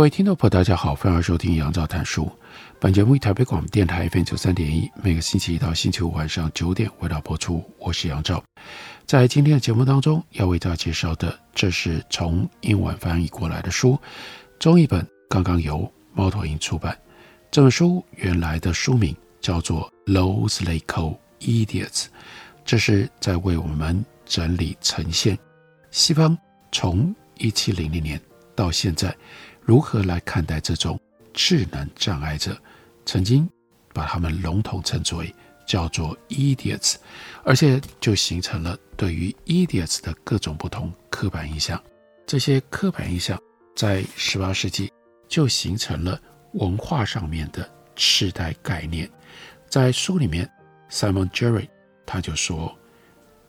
各位听众朋友，大家好，欢迎收听杨照谈书。本节目以台北广播电台 FM 九三点一，每个星期一到星期五晚上九点为大家播出。我是杨照。在今天的节目当中，要为大家介绍的，这是从英文翻译过来的书，中译本刚刚由猫头鹰出版。这本书原来的书名叫做《Those They Call Idiots》，这是在为我们整理呈现西方从一七零零年到现在。如何来看待这种智能障碍者？曾经把他们笼统称之为叫做 idiots，而且就形成了对于 idiots 的各种不同刻板印象。这些刻板印象在十八世纪就形成了文化上面的世代概念。在书里面，Simon Gerry 他就说，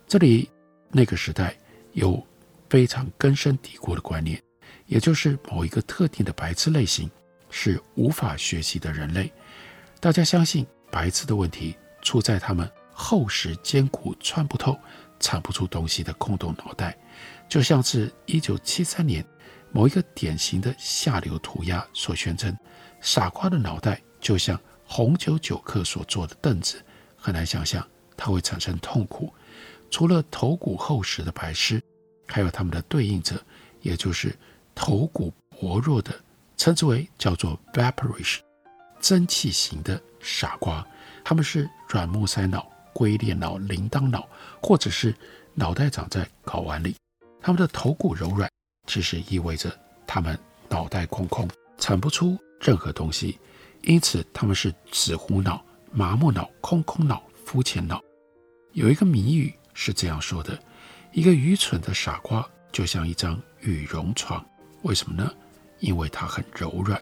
这里那个时代有非常根深蒂固的观念。也就是某一个特定的白痴类型是无法学习的人类。大家相信白痴的问题出在他们厚实坚固、穿不透、产不出东西的空洞脑袋，就像是一九七三年某一个典型的下流涂鸦所宣称：傻瓜的脑袋就像红酒酒客所坐的凳子，很难想象它会产生痛苦。除了头骨厚实的白痴，还有他们的对应者，也就是。头骨薄弱的，称之为叫做 vaporish，蒸汽型的傻瓜，他们是软木塞脑、龟裂脑、铃铛脑，或者是脑袋长在睾丸里。他们的头骨柔软，其实意味着他们脑袋空空，产不出任何东西，因此他们是纸糊脑、麻木脑、空空脑、肤浅脑。有一个谜语是这样说的：一个愚蠢的傻瓜就像一张羽绒床。为什么呢？因为它很柔软，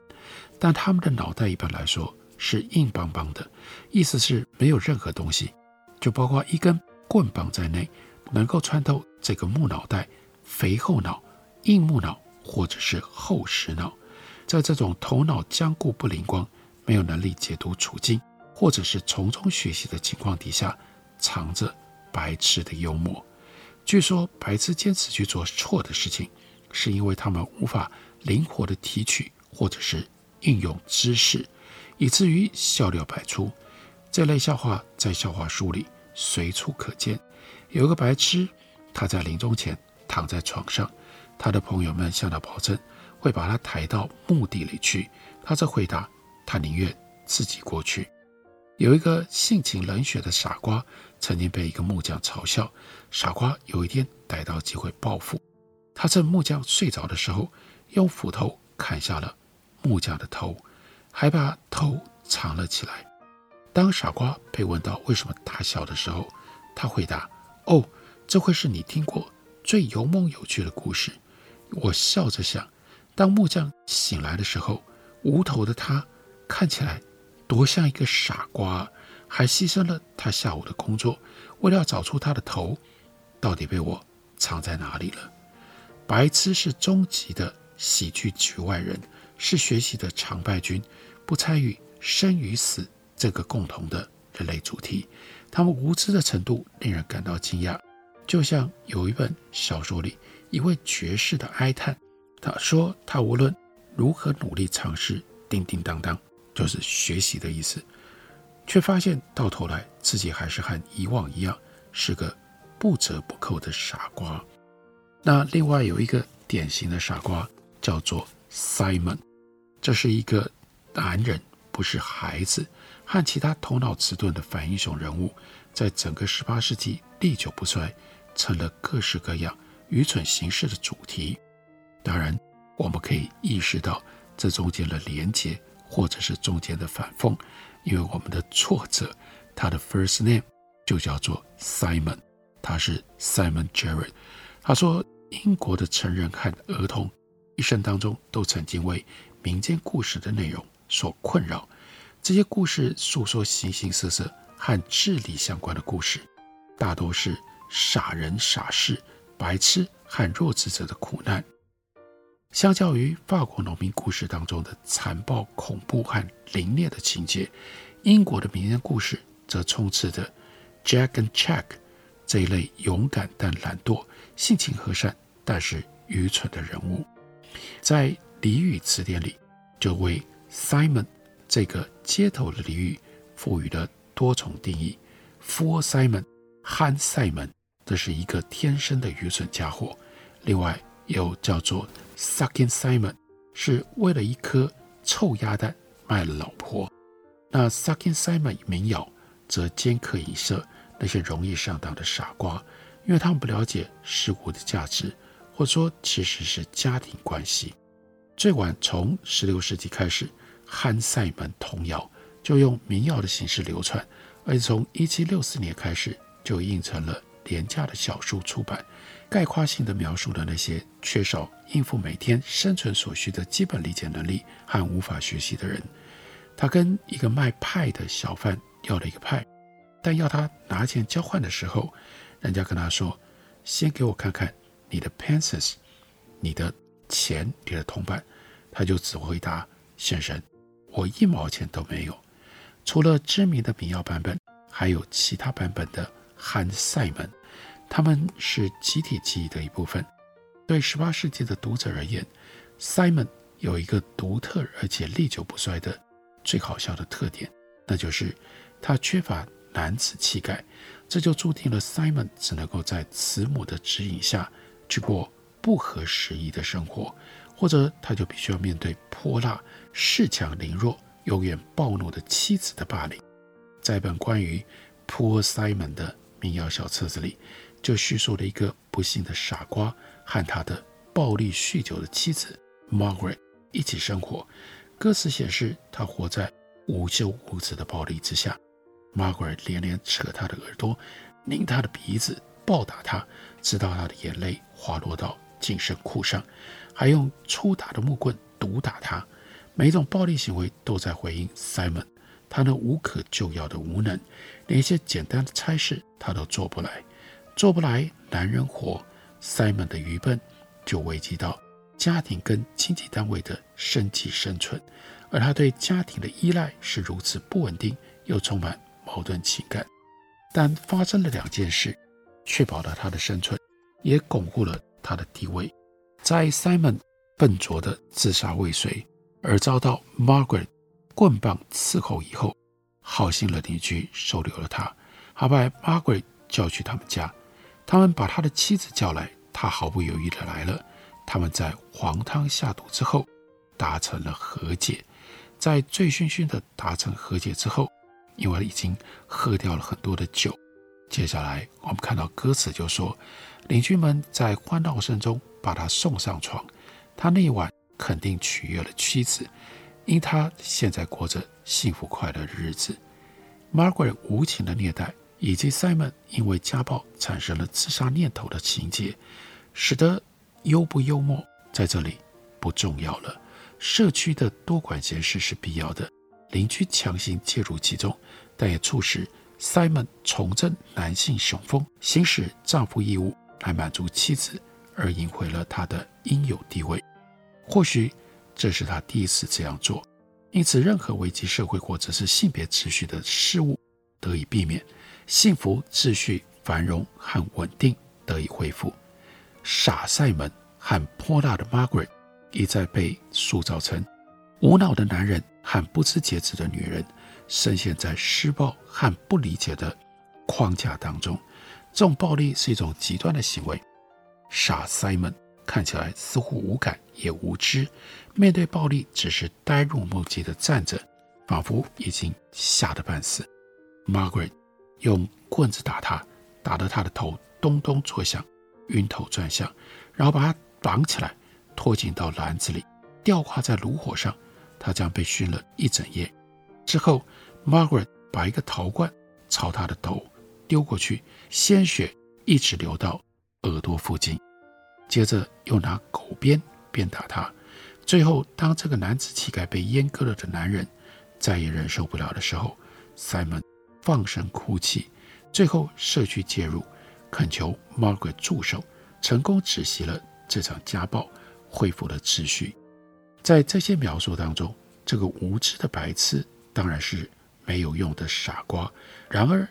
但他们的脑袋一般来说是硬邦邦的，意思是没有任何东西，就包括一根棍棒在内，能够穿透这个木脑袋、肥厚脑、硬木脑或者是厚实脑。在这种头脑僵固不灵光、没有能力解读处境，或者是从中学习的情况底下，藏着白痴的幽默。据说白痴坚持去做错的事情。是因为他们无法灵活地提取或者是应用知识，以至于笑料百出。这类笑话在笑话书里随处可见。有一个白痴，他在临终前躺在床上，他的朋友们向他保证会把他抬到墓地里去，他则回答他宁愿自己过去。有一个性情冷血的傻瓜，曾经被一个木匠嘲笑。傻瓜有一天逮到机会报复。他趁木匠睡着的时候，用斧头砍下了木匠的头，还把头藏了起来。当傻瓜被问到为什么大笑的时候，他回答：“哦，这会是你听过最有梦有趣的故事。”我笑着想，当木匠醒来的时候，无头的他看起来多像一个傻瓜，还牺牲了他下午的工作，为了要找出他的头到底被我藏在哪里了。白痴是终极的喜剧局外人，是学习的常败军，不参与生与死这个共同的人类主题。他们无知的程度令人感到惊讶，就像有一本小说里一位爵士的哀叹，他说他无论如何努力尝试，叮叮当当就是学习的意思，却发现到头来自己还是和以往一样，是个不折不扣的傻瓜。那另外有一个典型的傻瓜叫做 Simon，这是一个男人，不是孩子，和其他头脑迟钝的反英雄人物，在整个十八世纪历久不衰，成了各式各样愚蠢行事的主题。当然，我们可以意识到这中间的连结，或者是中间的反讽，因为我们的作者他的 first name 就叫做 Simon，他是 Simon Gerry。他说，英国的成人和儿童一生当中都曾经为民间故事的内容所困扰。这些故事诉说形形色色和智力相关的故事，大多是傻人傻事、白痴和弱智者的苦难。相较于法国农民故事当中的残暴、恐怖和凌虐的情节，英国的民间故事则充斥着 Jack and Jack 这一类勇敢但懒惰、性情和善但是愚蠢的人物。在俚语词典里，就为 Simon 这个街头的俚语赋予了多重定义 For Simon，憨赛门，这是一个天生的愚蠢家伙；另外又叫做 Sucking Simon，是为了一颗臭鸭蛋卖了老婆。那 Sucking Simon 民谣则尖刻影射那些容易上当的傻瓜，因为他们不了解事物的价值，或者说其实是家庭关系。最晚从十六世纪开始，汉赛门童谣就用民谣的形式流传，而且从一七六四年开始就印成了廉价的小书出版。概括性的描述了那些缺少应付每天生存所需的基本理解能力和无法学习的人。他跟一个卖派的小贩要了一个派，但要他拿钱交换的时候，人家跟他说：“先给我看看你的 pences，你的钱，你的铜板。”他就只回答：“先生，我一毛钱都没有。”除了知名的民谣版本，还有其他版本的憨赛门。他们是集体记忆的一部分。对十八世纪的读者而言，Simon 有一个独特而且历久不衰的最好笑的特点，那就是他缺乏男子气概。这就注定了 Simon 只能够在慈母的指引下去过不合时宜的生活，或者他就必须要面对泼辣、恃强凌弱、永远暴怒的妻子的霸凌。在一本关于 Poor Simon 的民谣小册子里。就叙述了一个不幸的傻瓜和他的暴力酗酒的妻子 Margaret 一起生活。歌词显示，他活在无休无止的暴力之下。Margaret 连连扯他的耳朵，拧他的鼻子，暴打他，直到他的眼泪滑落到紧身裤上，还用粗大的木棍毒打他。每一种暴力行为都在回应 Simon 他那无可救药的无能，连一些简单的差事他都做不来。做不来男人活，Simon 的愚笨就危及到家庭跟经济单位的生计生存，而他对家庭的依赖是如此不稳定又充满矛盾情感。但发生了两件事，确保了他的生存，也巩固了他的地位。在 Simon 笨拙的自杀未遂而遭到 Margaret 棍棒伺候以后，好心的邻居收留了他，还把 Margaret 叫去他们家。他们把他的妻子叫来，他毫不犹豫的来了。他们在黄汤下肚之后，达成了和解。在醉醺醺的达成和解之后，因为已经喝掉了很多的酒，接下来我们看到歌词就说，邻居们在欢闹声中把他送上床。他那一晚肯定取悦了妻子，因他现在过着幸福快乐的日子。Margaret 无情的虐待。以及 Simon 因为家暴产生了自杀念头的情节，使得幽不幽默在这里不重要了。社区的多管闲事是必要的，邻居强行介入其中，但也促使 Simon 重振男性雄风，行使丈夫义务来满足妻子，而赢回了他的应有地位。或许这是他第一次这样做，因此任何危及社会或者是性别秩序的事物得以避免。幸福、秩序、繁荣和稳定得以恢复。傻塞门和泼辣的 Margaret 一再被塑造成无脑的男人和不知节制的女人，深陷在施暴和不理解的框架当中。这种暴力是一种极端的行为。傻赛门看起来似乎无感也无知，面对暴力只是呆若木鸡的站着，仿佛已经吓得半死。Margaret。用棍子打他，打得他的头咚咚作响，晕头转向，然后把他绑起来，拖进到篮子里，吊挂在炉火上。他将被熏了一整夜。之后，Margaret 把一个陶罐朝他的头丢过去，鲜血一直流到耳朵附近。接着又拿狗鞭鞭打他。最后，当这个男子气概被阉割了的男人再也忍受不了的时候，Simon 放声哭泣。最后，社区介入，恳求 Margaret 助手，成功止息了这场家暴，恢复了秩序。在这些描述当中，这个无知的白痴当然是没有用的傻瓜。然而，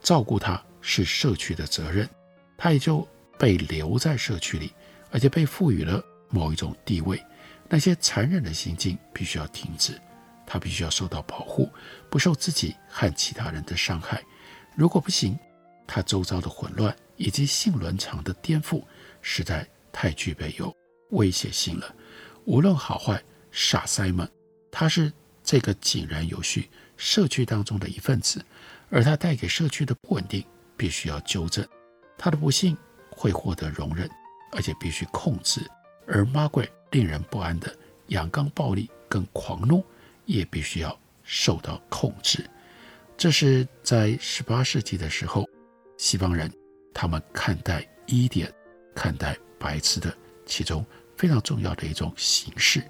照顾他是社区的责任，他也就被留在社区里，而且被赋予了某一种地位。那些残忍的行径必须要停止，他必须要受到保护，不受自己和其他人的伤害。如果不行，他周遭的混乱以及性伦常的颠覆实在太具备有威胁性了。无论好坏，傻 Simon，他是这个井然有序社区当中的一份子，而他带给社区的不稳定必须要纠正，他的不幸会获得容忍，而且必须控制。而 Margaret 令人不安的阳刚暴力跟狂怒也必须要受到控制。这是在十八世纪的时候，西方人他们看待伊甸、看待白痴的其中。非常重要的一种形式，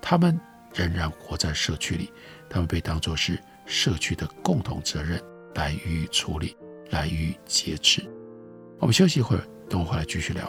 他们仍然活在社区里，他们被当作是社区的共同责任来予以处理，来予以节制。我们休息一会儿，等我回来继续聊。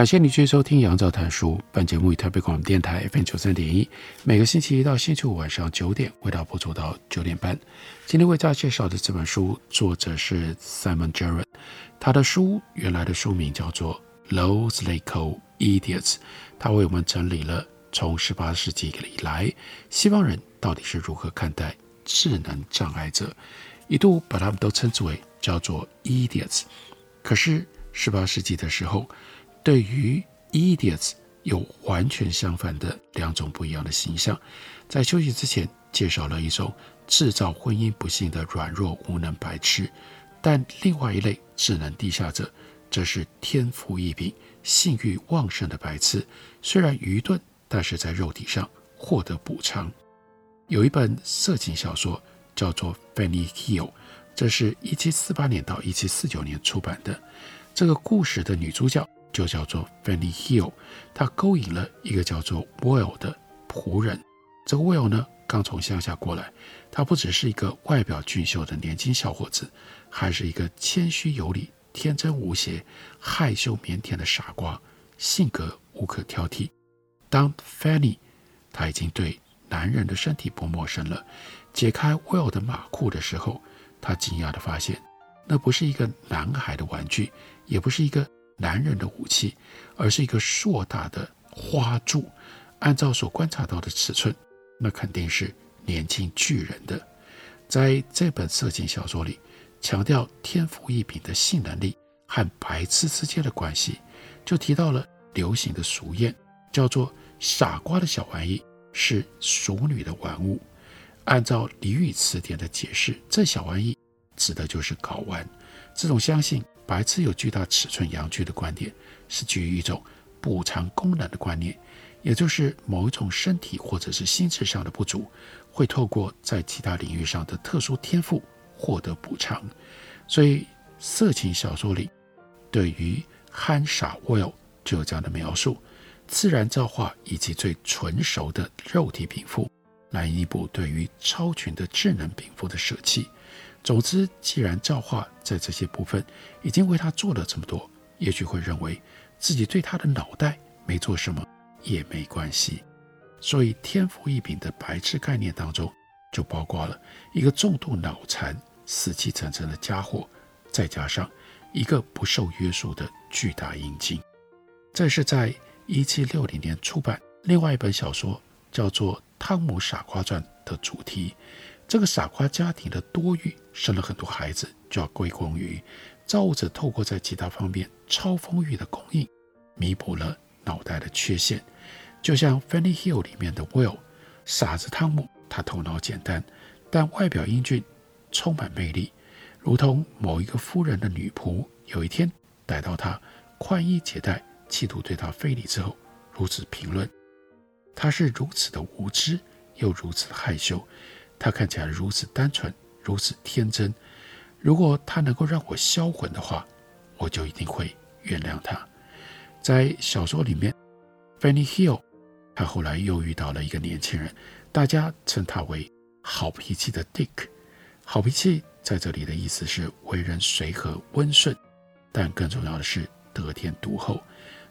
感谢你继续收听《杨照谈书》。本节目以台北广播电台 FM 九三点一，每个星期一到星期五晚上九点，为大家播出到九点半。今天为大家介绍的这本书，作者是 Simon Gerrard。他的书原来的书名叫做《Those They Call Idiots》。他为我们整理了从十八世纪以来，西方人到底是如何看待智能障碍者，一度把他们都称之为叫做 idiots。可是十八世纪的时候，对于 idiots 有完全相反的两种不一样的形象。在休息之前，介绍了一种制造婚姻不幸的软弱无能白痴，但另外一类智能低下者，则是天赋异禀、性欲旺盛的白痴。虽然愚钝，但是在肉体上获得补偿。有一本色情小说叫做《Fanny Hill》，这是一七四八年到一七四九年出版的。这个故事的女主角。就叫做 Fanny Hill，他勾引了一个叫做 Will 的仆人。这个 Will 呢，刚从乡下过来，他不只是一个外表俊秀的年轻小伙子，还是一个谦虚有礼、天真无邪、害羞腼腆的傻瓜，性格无可挑剔。当 Fanny 他已经对男人的身体不陌生了，解开 Will 的马裤的时候，他惊讶地发现，那不是一个男孩的玩具，也不是一个。男人的武器，而是一个硕大的花柱。按照所观察到的尺寸，那肯定是年轻巨人的。在这本色情小说里，强调天赋异禀的性能力和白痴之间的关系，就提到了流行的俗谚，叫做“傻瓜的小玩意是淑女的玩物”。按照俚语词典的解释，这小玩意指的就是睾丸。这种相信白痴有巨大尺寸阳具的观点，是基于一种补偿功能的观念，也就是某一种身体或者是心智上的不足，会透过在其他领域上的特殊天赋获得补偿。所以，色情小说里对于憨傻 Will 就有这样的描述：自然造化以及最纯熟的肉体禀赋，来弥补对于超群的智能禀赋的舍弃。总之，既然造化在这些部分已经为他做了这么多，也许会认为自己对他的脑袋没做什么也没关系。所以，天赋异禀的白痴概念当中，就包括了一个重度脑残、死气沉沉的家伙，再加上一个不受约束的巨大阴茎。这是在一七六零年出版另外一本小说，叫做《汤姆傻瓜传》的主题。这个傻瓜家庭的多育，生了很多孩子，就要归功于造物者透过在其他方面超丰裕的供应，弥补了脑袋的缺陷。就像《Fanny Hill》里面的 Will，傻子汤姆，他头脑简单，但外表英俊，充满魅力，如同某一个夫人的女仆，有一天逮到他宽衣解带，企图对他非礼之后，如此评论：他是如此的无知，又如此的害羞。他看起来如此单纯，如此天真。如果他能够让我销魂的话，我就一定会原谅他。在小说里面，Fanny Hill，他后来又遇到了一个年轻人，大家称他为好脾气的 Dick。好脾气在这里的意思是为人随和温顺，但更重要的是得天独厚。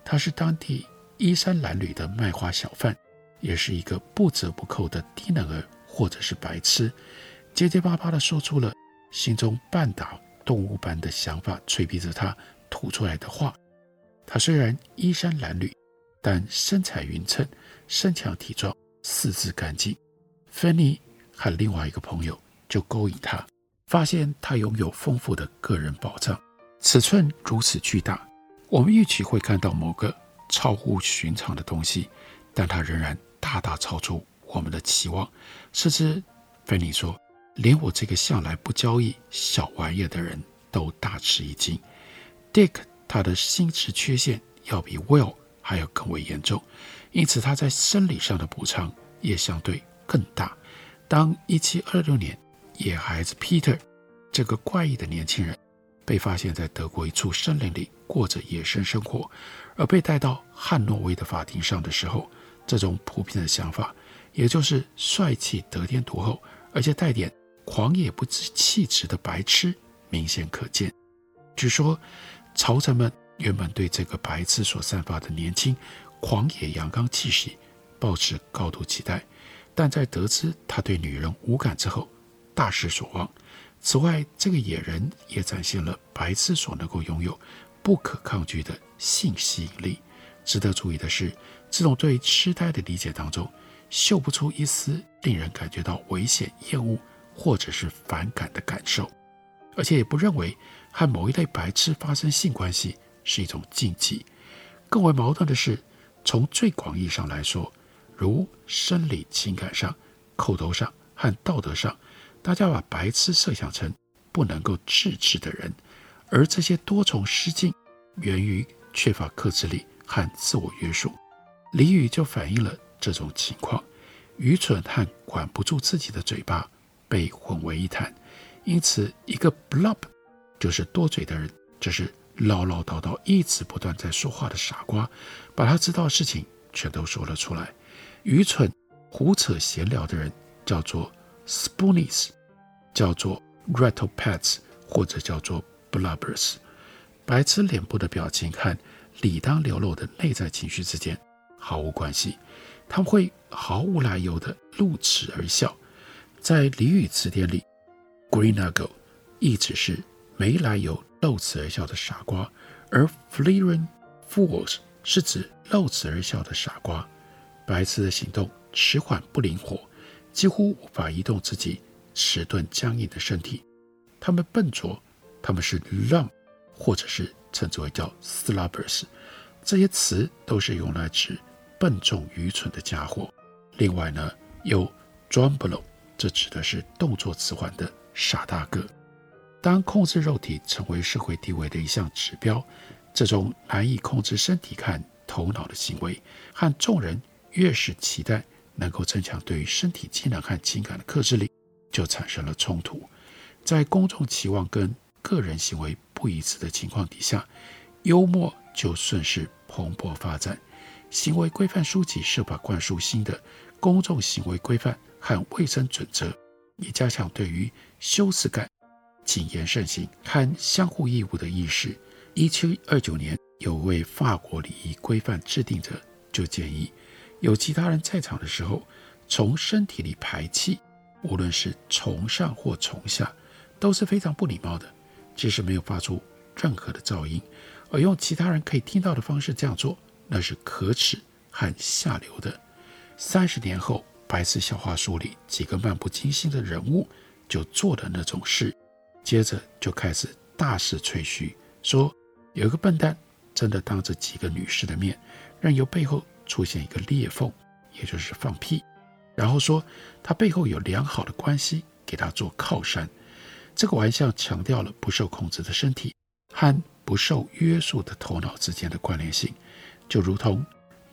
他是当地衣衫褴褛的卖花小贩，也是一个不折不扣的低能儿。或者是白痴，结结巴巴地说出了心中半打动物般的想法，催逼着他吐出来的话。他虽然衣衫褴褛，但身材匀称，身强体壮，四肢干净。芬妮和另外一个朋友就勾引他，发现他拥有丰富的个人宝藏，尺寸如此巨大，我们预期会看到某个超乎寻常的东西，但他仍然大大超出。我们的期望，甚至芬尼说，连我这个向来不交易小玩意的人都大吃一惊。Dick 他的心智缺陷要比 Will 还要更为严重，因此他在生理上的补偿也相对更大。当1726年野孩子 Peter 这个怪异的年轻人被发现在德国一处森林里过着野生生活，而被带到汉诺威的法庭上的时候，这种普遍的想法。也就是帅气、得天独厚，而且带点狂野不知气质的白痴，明显可见。据说，朝臣们原本对这个白痴所散发的年轻、狂野、阳刚气息抱持高度期待，但在得知他对女人无感之后，大失所望。此外，这个野人也展现了白痴所能够拥有不可抗拒的性吸引力。值得注意的是，这种对痴呆的理解当中。嗅不出一丝令人感觉到危险、厌恶或者是反感的感受，而且也不认为和某一类白痴发生性关系是一种禁忌。更为矛盾的是，从最广义上来说，如生理、情感上、口头上和道德上，大家把白痴设想成不能够自制的人，而这些多重失禁源于缺乏克制力和自我约束。俚语就反映了。这种情况，愚蠢和管不住自己的嘴巴被混为一谈，因此一个 blob 就是多嘴的人，就是唠唠叨叨、一直不断在说话的傻瓜，把他知道的事情全都说了出来。愚蠢、胡扯、闲聊的人叫做 spoonies，叫做 rattlepates，或者叫做 blubbers。白痴脸部的表情和理当流露的内在情绪之间毫无关系。他们会毫无来由地露齿而笑，在俚语词典里，Greenogle 意指是没来由露齿而笑的傻瓜，而 Fleering Fools 是指露齿而笑的傻瓜。白痴的行动迟缓不灵活，几乎无法移动自己迟钝僵硬的身体。他们笨拙，他们是 lump 或者是称之为叫 slubbers，这些词都是用来指笨重愚蠢的家伙。另外呢，有 drumblo，这指的是动作迟缓的傻大个。当控制肉体成为社会地位的一项指标，这种难以控制身体看头脑的行为，和众人越是期待能够增强对于身体机能和情感的克制力，就产生了冲突。在公众期望跟个人行为不一致的情况底下，幽默就顺势蓬勃发展。行为规范书籍设法灌输新的公众行为规范和卫生准则，以加强对于羞耻感。谨言慎行和相互义务的意识。一七二九年，有位法国礼仪规范制定者就建议，有其他人在场的时候，从身体里排气，无论是从上或从下，都是非常不礼貌的。即使没有发出任何的噪音，而用其他人可以听到的方式这样做，那是可耻和下流的。三十年后，白痴笑话书里几个漫不经心的人物就做了那种事。接着就开始大肆吹嘘，说有一个笨蛋真的当着几个女士的面，任由背后出现一个裂缝，也就是放屁，然后说他背后有良好的关系给他做靠山。这个玩笑强调了不受控制的身体和不受约束的头脑之间的关联性，就如同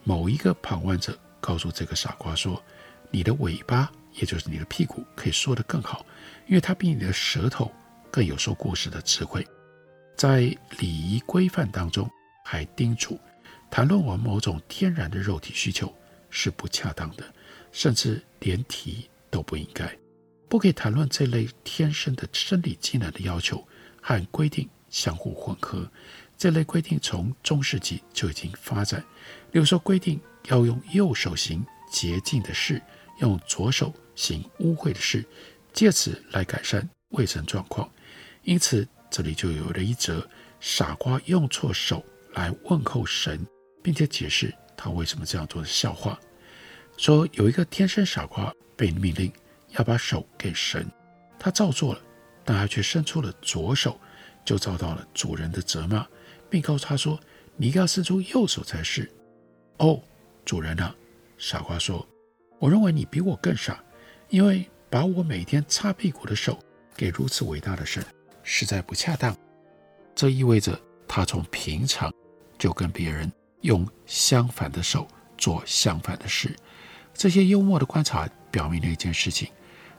某一个旁观者告诉这个傻瓜说：“你的尾巴，也就是你的屁股，可以说得更好，因为它比你的舌头。”更有说故事的智慧，在礼仪规范当中，还叮嘱谈论我们某种天然的肉体需求是不恰当的，甚至连提都不应该，不可以谈论这类天生的生理机能的要求和规定相互混合。这类规定从中世纪就已经发展，例如说规定要用右手行洁净的事，用左手行污秽的事，借此来改善卫生状况。因此，这里就有了一则傻瓜用错手来问候神，并且解释他为什么这样做的笑话。说有一个天生傻瓜被命令要把手给神，他照做了，但他却伸出了左手，就遭到了主人的责骂，并告诉他说：“你应该要伸出右手才是。”哦，主人啊，傻瓜说：“我认为你比我更傻，因为把我每天擦屁股的手给如此伟大的神。”实在不恰当，这意味着他从平常就跟别人用相反的手做相反的事。这些幽默的观察表明了一件事情，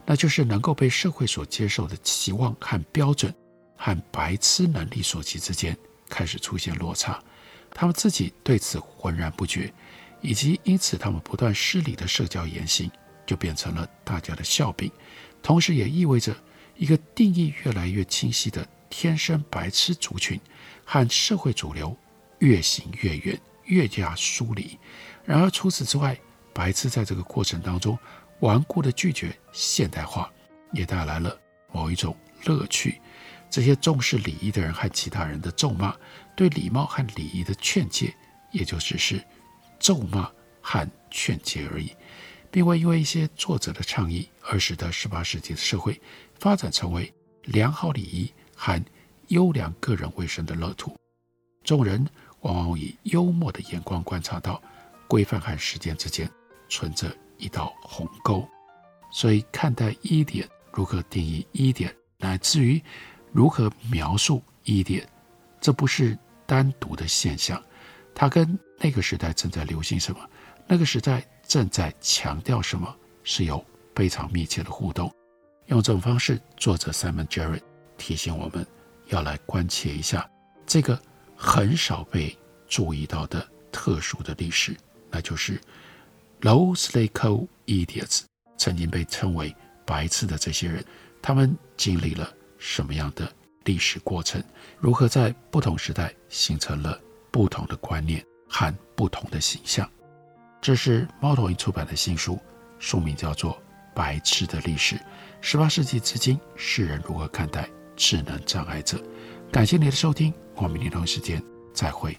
那就是能够被社会所接受的期望和标准，和白痴能力所及之间开始出现落差。他们自己对此浑然不觉，以及因此他们不断失礼的社交言行就变成了大家的笑柄，同时也意味着。一个定义越来越清晰的天生白痴族群，和社会主流越行越远，越加疏离。然而除此之外，白痴在这个过程当中顽固的拒绝现代化，也带来了某一种乐趣。这些重视礼仪的人和其他人的咒骂，对礼貌和礼仪的劝诫，也就只是咒骂和劝诫而已，并未因为一些作者的倡议而使得十八世纪的社会。发展成为良好礼仪和优良个人卫生的乐土，众人往往以幽默的眼光观察到规范和实践之间存着一道鸿沟，所以看待一点，如何定义一点，乃至于如何描述一点，这不是单独的现象，它跟那个时代正在流行什么，那个时代正在强调什么，是有非常密切的互动。用这种方式，作者 Simon Jarrett 提醒我们要来关切一下这个很少被注意到的特殊的历史，那就是 those they call idiots 曾经被称为白痴的这些人，他们经历了什么样的历史过程？如何在不同时代形成了不同的观念和不同的形象？这是猫头鹰出版的新书，书名叫做《白痴的历史》。十八世纪至今，世人如何看待智能障碍者？感谢您的收听，我们明天同一时间再会。